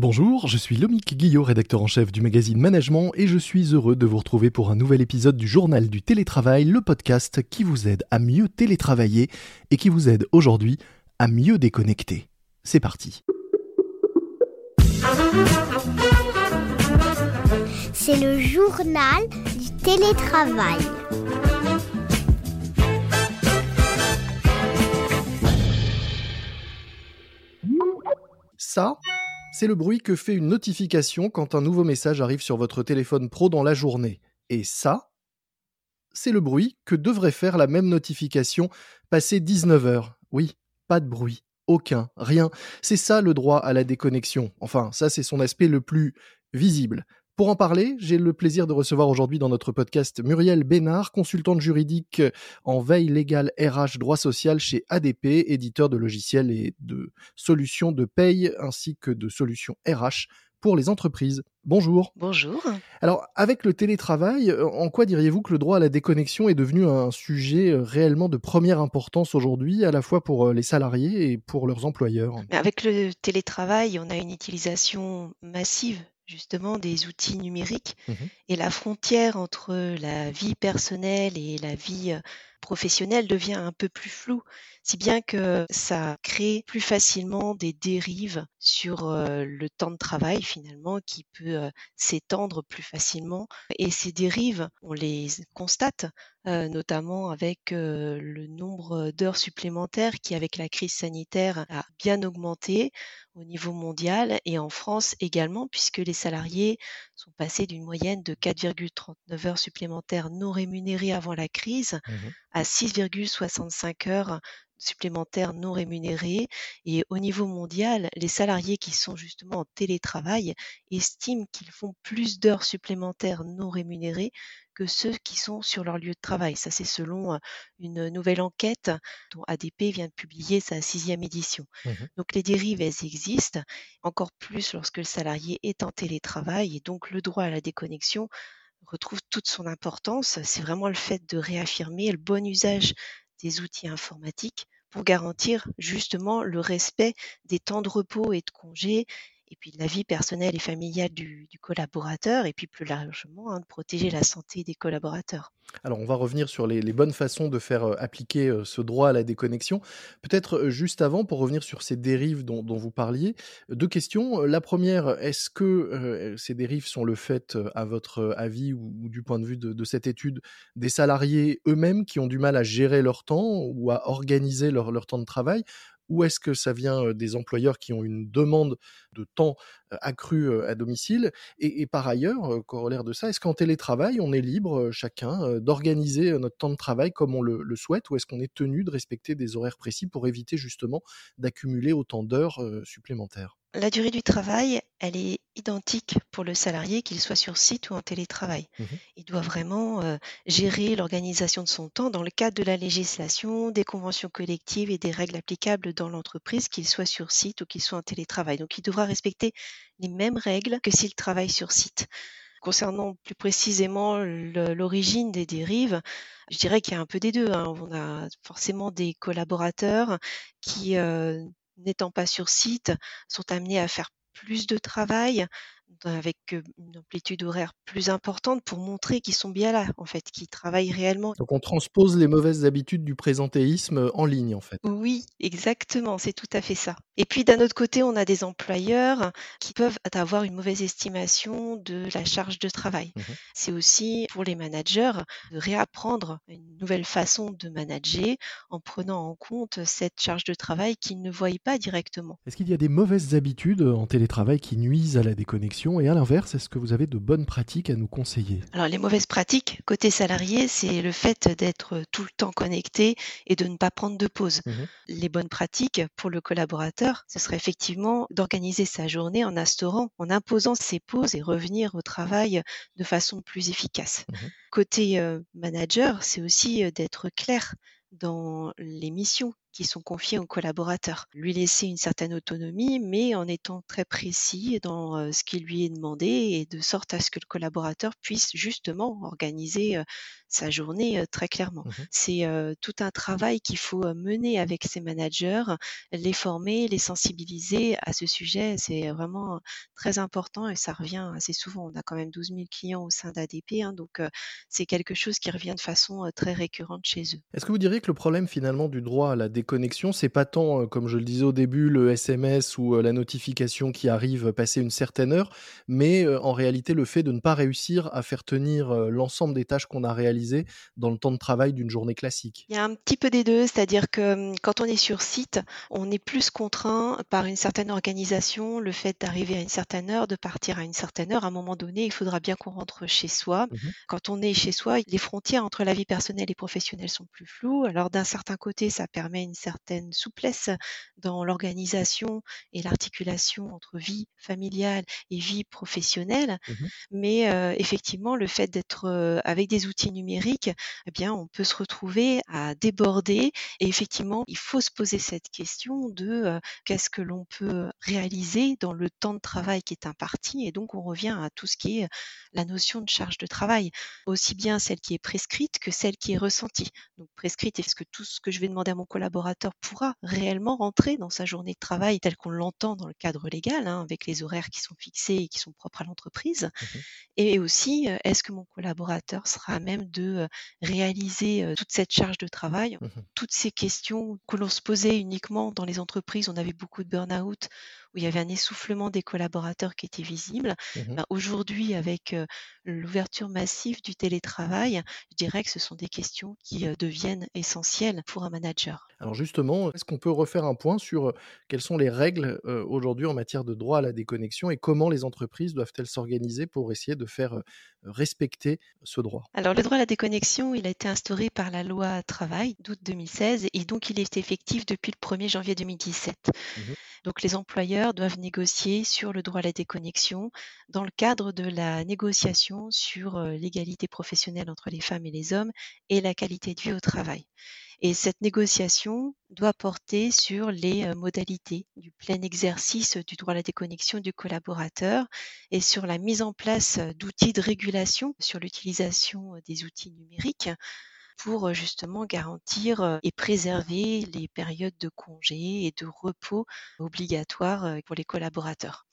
Bonjour, je suis Lomique Guillot, rédacteur en chef du magazine Management, et je suis heureux de vous retrouver pour un nouvel épisode du Journal du télétravail, le podcast qui vous aide à mieux télétravailler et qui vous aide aujourd'hui à mieux déconnecter. C'est parti. C'est le journal du télétravail. Ça, c'est le bruit que fait une notification quand un nouveau message arrive sur votre téléphone pro dans la journée. Et ça, c'est le bruit que devrait faire la même notification passé 19h. Oui, pas de bruit. Aucun, rien. C'est ça le droit à la déconnexion. Enfin, ça c'est son aspect le plus visible. Pour en parler, j'ai le plaisir de recevoir aujourd'hui dans notre podcast Muriel Bénard, consultante juridique en veille légale RH droit social chez ADP, éditeur de logiciels et de solutions de paye ainsi que de solutions RH pour les entreprises. Bonjour. Bonjour. Alors, avec le télétravail, en quoi diriez-vous que le droit à la déconnexion est devenu un sujet réellement de première importance aujourd'hui, à la fois pour les salariés et pour leurs employeurs? Avec le télétravail, on a une utilisation massive justement des outils numériques Mmh et la frontière entre la vie personnelle et la vie euh, professionnelle devient un peu plus floue, si bien que ça crée plus facilement des dérives sur euh, le temps de travail finalement qui peut euh, s'étendre plus facilement. Et ces dérives, on les constate euh, notamment avec le nombre d'heures supplémentaires qui, avec la crise sanitaire, a bien augmenté au niveau mondial et en France également, puisque les salariés sont passés d'une moyenne de 4,39 heures supplémentaires non rémunérées avant la crise Mmh à 6,65 heures supplémentaires non rémunérées. Et au niveau mondial, les salariés qui sont justement en télétravail estiment qu'ils font plus d'heures supplémentaires non rémunérées que ceux qui sont sur leur lieu de travail. Ça, c'est selon euh, une nouvelle enquête dont ADP vient de publier sa sixième édition. Mmh Donc les dérives, elles existent, encore plus lorsque le salarié est en télétravail et donc le droit à la déconnexion retrouve toute son importance. C'est vraiment le fait de réaffirmer le bon usage des outils informatiques pour garantir justement le respect des temps de repos et de congés et puis de la vie personnelle et familiale du, collaborateur et puis plus largement hein, de protéger la santé des collaborateurs. Alors, on va revenir sur les, bonnes façons de faire euh, appliquer euh, ce droit à la déconnexion. Peut-être euh, juste avant, pour revenir sur ces dérives dont, vous parliez, deux questions. La première, est-ce que ces dérives sont le fait, à votre avis ou, du point de vue de, cette étude, des salariés eux-mêmes qui ont du mal à gérer leur temps ou à organiser leur temps de travail? Ou est-ce que ça vient des employeurs qui ont une demande de temps accru à domicile et, par ailleurs, corollaire de ça, est-ce qu'en télétravail, on est libre chacun d'organiser notre temps de travail comme on le, souhaite ou est-ce qu'on est tenu de respecter des horaires précis pour éviter justement d'accumuler autant d'heures supplémentaires? La durée du travail, elle est identique pour le salarié, qu'il soit sur site ou en télétravail. Mhm. Il doit vraiment euh, gérer l'organisation de son temps dans le cadre de la législation, des conventions collectives et des règles applicables dans l'entreprise, qu'il soit sur site ou qu'il soit en télétravail. Donc il devra respecter les mêmes règles que s'il travaille sur site. Concernant plus précisément l'origine des dérives, je dirais qu'il y a un peu des deux. hein. On a forcément des collaborateurs qui, euh, n'étant pas sur site, sont amenés à faire plus de travail avec une amplitude horaire plus importante pour montrer qu'ils sont bien là, en fait, qu'ils travaillent réellement. Donc on transpose les mauvaises habitudes du présentéisme en ligne en fait. Oui, exactement, c'est tout à fait ça. Et puis d'un autre côté, on a des employeurs qui peuvent avoir une mauvaise estimation de la charge de travail. Mhm. C'est aussi pour les managers de réapprendre une nouvelle façon de manager en prenant en compte cette charge de travail qu'ils ne voyaient pas directement. Est-ce qu'il y a des mauvaises habitudes en télétravail qui nuisent à la déconnexion? Et à l'inverse, est-ce que vous avez de bonnes pratiques à nous conseiller? Alors les mauvaises pratiques côté salarié, c'est le fait d'être tout le temps connecté et de ne pas prendre de pause. Mhm. Les bonnes pratiques pour le collaborateur, ce serait effectivement d'organiser sa journée en instaurant, en imposant ses pauses et revenir au travail de façon plus efficace. Mhm. Côté euh, manager, c'est aussi euh, d'être clair dans les missions qui sont confiés aux collaborateurs. Lui laisser une certaine autonomie, mais en étant très précis dans ce qui lui est demandé et de sorte à ce que le collaborateur puisse justement organiser sa journée très clairement. Mmh C'est tout un travail qu'il faut mener avec ses managers, les former, les sensibiliser à ce sujet. C'est vraiment très important et ça revient assez souvent. On a quand même 12 000 clients au sein d'ADP, hein, donc c'est quelque chose qui revient de façon très récurrente chez eux. Est-ce que vous diriez que le problème finalement du droit à la déconnexion, c'est pas tant, comme je le disais au début, le SMS ou la notification qui arrive passé une certaine heure, mais en réalité le fait de ne pas réussir à faire tenir l'ensemble des tâches qu'on a réalisées dans le temps de travail d'une journée classique Il y a un petit peu des deux, c'est-à-dire que hum, quand on est sur site, on est plus contraint par une certaine organisation, le fait d'arriver à une certaine heure, de partir à une certaine heure. À un moment donné, il faudra bien qu'on rentre chez soi. Mmh quand on est chez soi, les frontières entre la vie personnelle et professionnelle sont plus floues. Alors d'un certain côté, ça permet une certaine souplesse dans l'organisation et l'articulation entre vie familiale et vie professionnelle. Mmh Mais euh, effectivement, le fait d'être euh, avec des outils numériques, eh bien, on peut se retrouver à déborder. Et effectivement, il faut se poser cette question de qu'est-ce que l'on peut réaliser dans le temps de travail qui est imparti. Et donc, on revient à tout ce qui est la notion de charge de travail, aussi bien celle qui est prescrite que celle qui est ressentie. Donc, prescrite, est-ce que tout ce que je vais demander à mon collaborateur pourra réellement rentrer dans sa journée de travail telle qu'on l'entend dans le cadre légal, hein, avec les horaires qui sont fixés et qui sont propres à l'entreprise? Mmh Et aussi, est-ce que mon collaborateur sera à même de réaliser toute cette charge de travail. Mmh Toutes ces questions que l'on se posait uniquement dans les entreprises, on avait beaucoup de burn-out, où il y avait un essoufflement des collaborateurs qui était visible. Mmh Ben, Aujourd'hui, avec l'ouverture massive du télétravail, je dirais que ce sont des questions qui deviennent essentielles pour un manager. Alors justement, est-ce qu'on peut refaire un point sur quelles sont les règles aujourd'hui en matière de droit à la déconnexion et comment les entreprises doivent-elles s'organiser pour essayer de faire respecter ce droit? Alors, le droit à la déconnexion, il a été instauré par la loi travail d'août 2016 et donc il est effectif depuis le 1er janvier 2017. Mmh Donc, les employeurs doivent négocier sur le droit à la déconnexion dans le cadre de la négociation sur l'égalité professionnelle entre les femmes et les hommes et la qualité de vie au travail. Et cette négociation doit porter sur les modalités du plein exercice du droit à la déconnexion du collaborateur et sur la mise en place d'outils de régulation sur l'utilisation des outils numériques pour justement garantir et préserver les périodes de congé et de repos obligatoires pour les collaborateurs.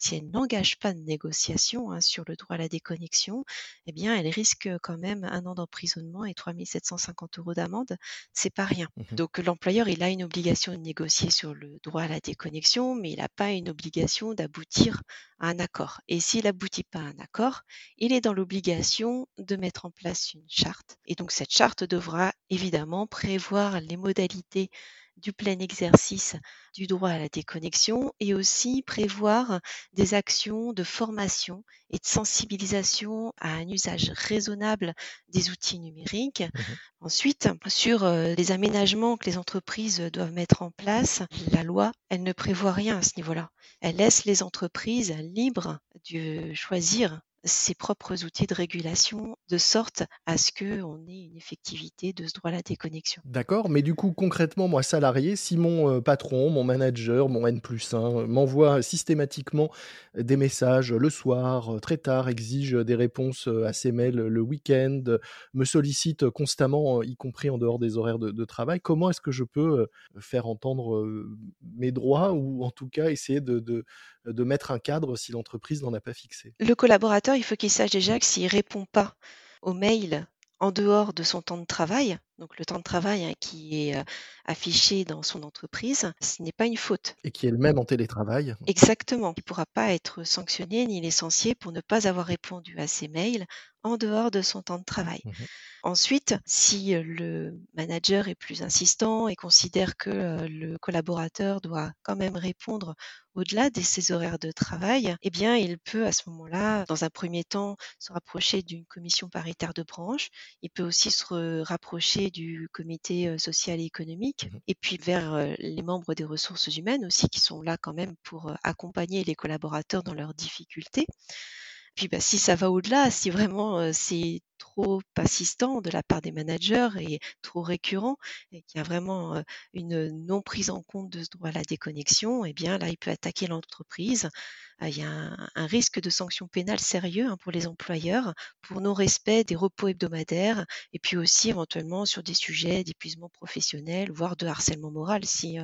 Si elle n'engage pas de négociation hein, sur le droit à la déconnexion, eh bien, elle risque quand même un an d'emprisonnement et 3 750 euros d'amende. C'est pas rien. Mmh Donc, l'employeur, il a une obligation de négocier sur le droit à la déconnexion, mais il n'a pas une obligation d'aboutir à un accord. Et s'il n'aboutit pas à un accord, il est dans l'obligation de mettre en place une charte. Et donc, cette charte devra évidemment prévoir les modalités du plein exercice du droit à la déconnexion et aussi prévoir des actions de formation et de sensibilisation à un usage raisonnable des outils numériques. Mmh Ensuite, sur les aménagements que les entreprises doivent mettre en place, la loi, elle ne prévoit rien à ce niveau-là. Elle laisse les entreprises libres de choisir ses propres outils de régulation de sorte à ce qu'on ait une effectivité de ce droit à la déconnexion. D'accord, mais du coup, concrètement, moi, salarié, si mon patron, mon manager, mon N+1 m'envoie systématiquement des messages le soir, très tard, exige des réponses à ses mails le week-end, me sollicite constamment, y compris en dehors des horaires de, travail, comment est-ce que je peux faire entendre mes droits ou en tout cas essayer de, de mettre un cadre si l'entreprise n'en a pas fixé. Le collaborateur, il faut qu'il sache déjà que s'il répond pas aux mails en dehors de son temps de travail, donc le temps de travail hein, qui est affiché dans son entreprise, ce n'est pas une faute. Et qui est le même en télétravail. Exactement. Il ne pourra pas être sanctionné ni licencié pour ne pas avoir répondu à ses mails en dehors de son temps de travail. Mmh Ensuite, si le manager est plus insistant et considère que le collaborateur doit quand même répondre au-delà de ses horaires de travail, eh bien, il peut à ce moment-là, dans un premier temps, se rapprocher d'une commission paritaire de branche. Il peut aussi se rapprocher du comité social et économique Mmh et puis vers les membres des ressources humaines aussi qui sont là quand même pour accompagner les collaborateurs dans leurs difficultés. Puis bah, si ça va au-delà, si vraiment c'est trop persistant de la part des managers et trop récurrent et qu'il y a vraiment une non prise en compte de ce droit à la déconnexion, eh bien là, il peut attaquer l'entreprise. Il y a un, risque de sanction pénale sérieux hein, pour les employeurs pour non-respect des repos hebdomadaires et puis aussi éventuellement sur des sujets d'épuisement professionnel, voire de harcèlement moral si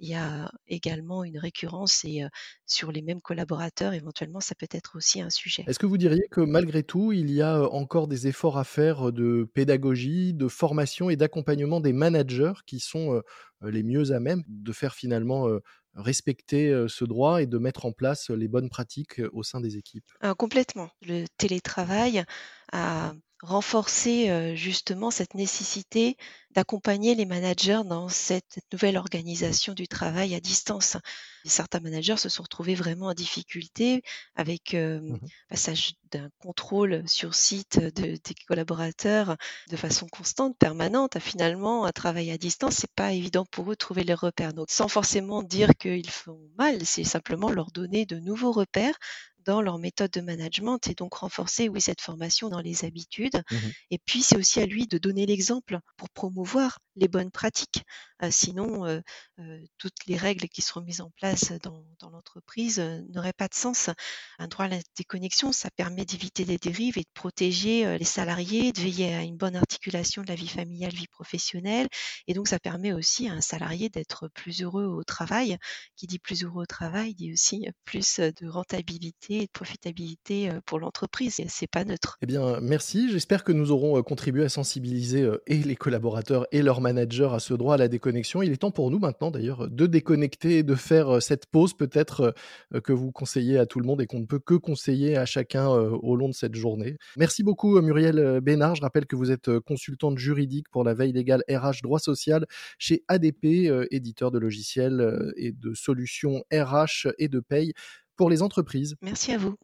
il y a également une récurrence et sur les mêmes collaborateurs, éventuellement, ça peut être aussi un sujet. Est-ce que vous diriez que malgré tout, il y a encore des efforts à faire de pédagogie, de formation et d'accompagnement des managers qui sont les mieux à même de faire finalement respecter ce droit et de mettre en place les bonnes pratiques au sein des équipes ah, Complètement. Le télétravail a renforcé justement cette nécessité d'accompagner les managers dans cette nouvelle organisation du travail à distance. certains managers se sont retrouvés vraiment en difficulté avec le mmh passage d'un contrôle sur site de, des collaborateurs de façon constante, permanente, à finalement un travail à distance. C'est pas évident pour eux de trouver les repères. Donc, sans forcément dire qu'ils font mal, c'est simplement leur donner de nouveaux repères dans leur méthode de management et donc renforcer oui cette formation dans les habitudes. Mmh et puis c'est aussi à lui de donner l'exemple pour promouvoir les bonnes pratiques. Euh, sinon, euh, euh, toutes les règles qui seront mises en place dans, l'entreprise n'auraient pas de sens. Un droit à la déconnexion, ça permet d'éviter des dérives et de protéger les salariés, de veiller à une bonne articulation de la vie familiale, vie professionnelle. Et donc, ça permet aussi à un salarié d'être plus heureux au travail. Qui dit plus heureux au travail dit aussi plus de rentabilité et de profitabilité pour l'entreprise. C'est pas neutre. Eh bien, merci. J'espère que nous aurons contribué à sensibiliser et les collaborateurs et leurs managers à ce droit à la déconnexion. Il est temps pour nous maintenant, d'ailleurs, de déconnecter et de faire cette pause peut-être que vous conseillez à tout le monde et qu'on ne peut que conseiller à chacun au long de cette journée. Merci beaucoup, Muriel Bénard. Je rappelle que vous êtes consultante juridique pour la veille légale RH droit social chez ADP, éditeur de logiciels et de solutions RH et de paye pour les entreprises. Merci à vous.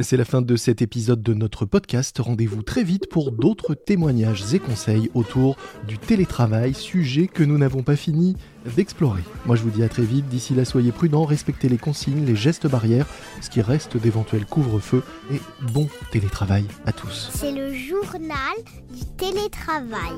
C'est la fin de cet épisode de notre podcast. Rendez-vous très vite pour d'autres témoignages et conseils autour du télétravail, sujet que nous n'avons pas fini d'explorer. Moi je vous dis à très vite, d'ici là soyez prudents, respectez les consignes, les gestes barrières, ce qui reste d'éventuels couvre-feu et bon télétravail à tous. C'est le journal du télétravail.